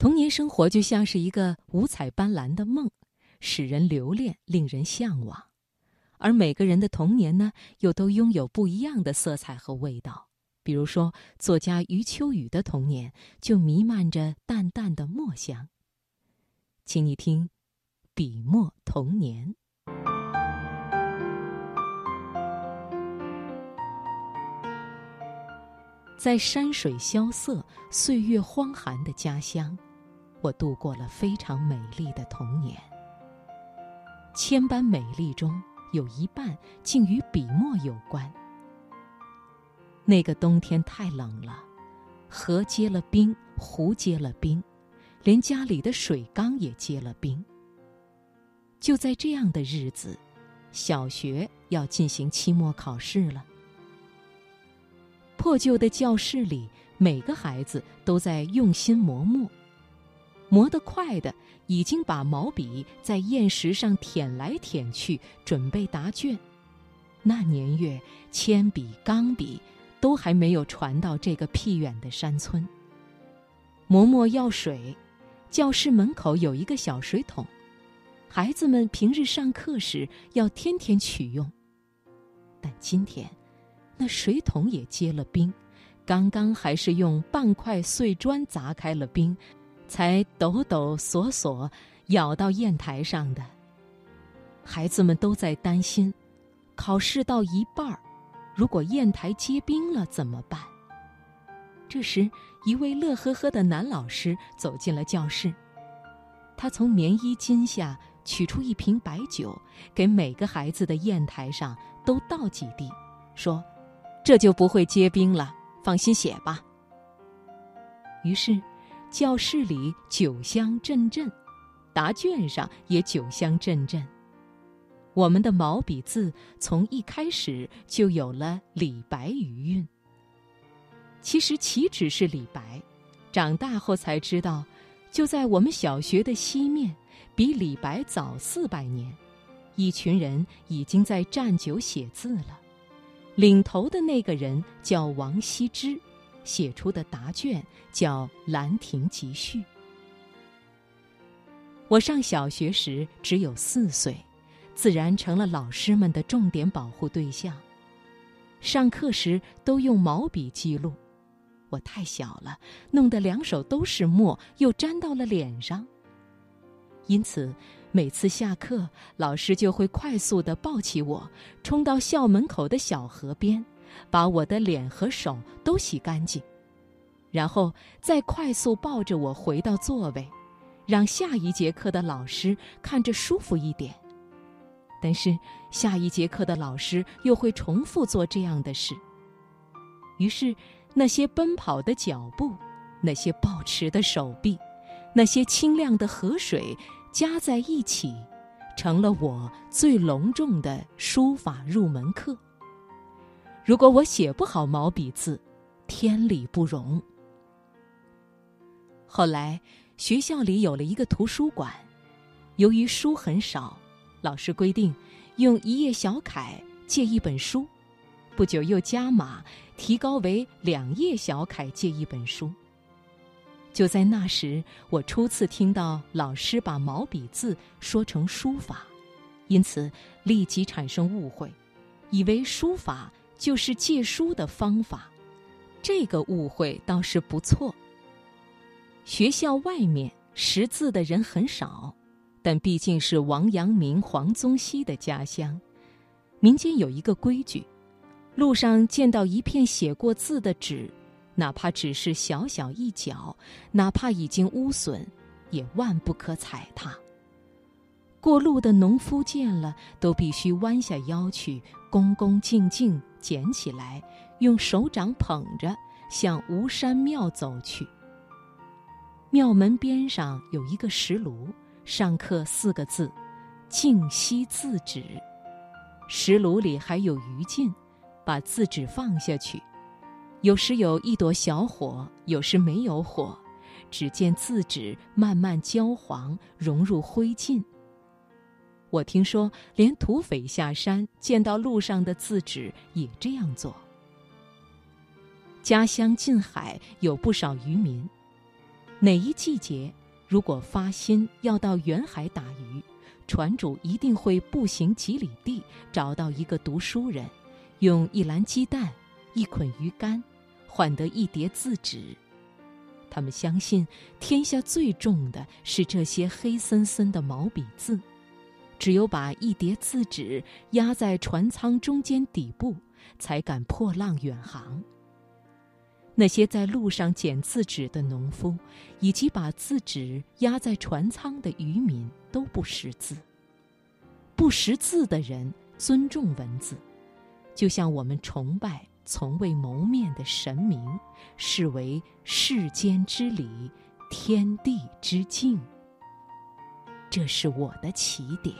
童年生活就像是一个五彩斑斓的梦，使人留恋，令人向往。而每个人的童年呢，又都拥有不一样的色彩和味道。比如说，作家余秋雨的童年就弥漫着淡淡的墨香。请你听，《笔墨童年》。在山水萧瑟、岁月荒寒的家乡，我度过了非常美丽的童年。千般美丽中，有一半竟与笔墨有关。那个冬天太冷了，河结了冰，湖结了冰，连家里的水缸也结了冰。就在这样的日子，小学要进行期末考试了。破旧的教室里，每个孩子都在用心磨墨，磨得快的已经把毛笔在砚石上舔来舔去，准备答卷。那年月，铅笔、钢笔都还没有传到这个僻远的山村。磨墨要水，教室门口有一个小水桶，孩子们平日上课时要天天取用，但今天。那水桶也结了冰，刚刚还是用半块碎砖砸开了冰，才抖抖索索舀到砚台上的。孩子们都在担心，考试到一半儿，如果砚台结冰了怎么办？这时，一位乐呵呵的男老师走进了教室，他从棉衣襟下取出一瓶白酒，给每个孩子的砚台上都倒几滴，说。这就不会结冰了，放心写吧。于是，教室里酒香阵阵，答卷上也酒香阵阵。我们的毛笔字从一开始就有了李白余韵。其实岂止是李白，长大后才知道，就在我们小学的西面，比李白早四百年，一群人已经在蘸酒写字了。领头的那个人叫王羲之，写出的答卷叫《兰亭集序》。我上小学时只有四岁，自然成了老师们的重点保护对象。上课时都用毛笔记录，我太小了，弄得两手都是墨，又沾到了脸上，因此。每次下课，老师就会快速地抱起我，冲到校门口的小河边，把我的脸和手都洗干净，然后再快速抱着我回到座位，让下一节课的老师看着舒服一点。但是下一节课的老师又会重复做这样的事。于是，那些奔跑的脚步，那些抱持的手臂，那些清亮的河水。加在一起，成了我最隆重的书法入门课。如果我写不好毛笔字，天理不容。后来学校里有了一个图书馆，由于书很少，老师规定用一页小楷借一本书。不久又加码，提高为两页小楷借一本书。就在那时，我初次听到老师把毛笔字说成书法，因此立即产生误会，以为书法就是借书的方法。这个误会倒是不错。学校外面识字的人很少，但毕竟是王阳明、黄宗羲的家乡，民间有一个规矩：路上见到一片写过字的纸。哪怕只是小小一角，哪怕已经污损，也万不可踩踏。过路的农夫见了，都必须弯下腰去，恭恭敬敬捡起来，用手掌捧着，向吴山庙走去。庙门边上有一个石炉，上刻四个字：“静息字纸。”石炉里还有余烬，把字纸放下去。有时有一朵小火，有时没有火，只见字纸慢慢焦黄，融入灰烬。我听说，连土匪下山见到路上的字纸也这样做。家乡近海有不少渔民，哪一季节，如果发心要到远海打鱼，船主一定会步行几里地，找到一个读书人，用一篮鸡蛋、一捆鱼竿，换得一叠字纸。他们相信，天下最重的是这些黑森森的毛笔字，只有把一叠字纸压在船舱中间底部，才敢破浪远航。那些在路上捡字纸的农夫，以及把字纸压在船舱的渔民，都不识字。不识字的人尊重文字，就像我们崇拜从未谋面的神明，视为世间之理，天地之境。这是我的起点。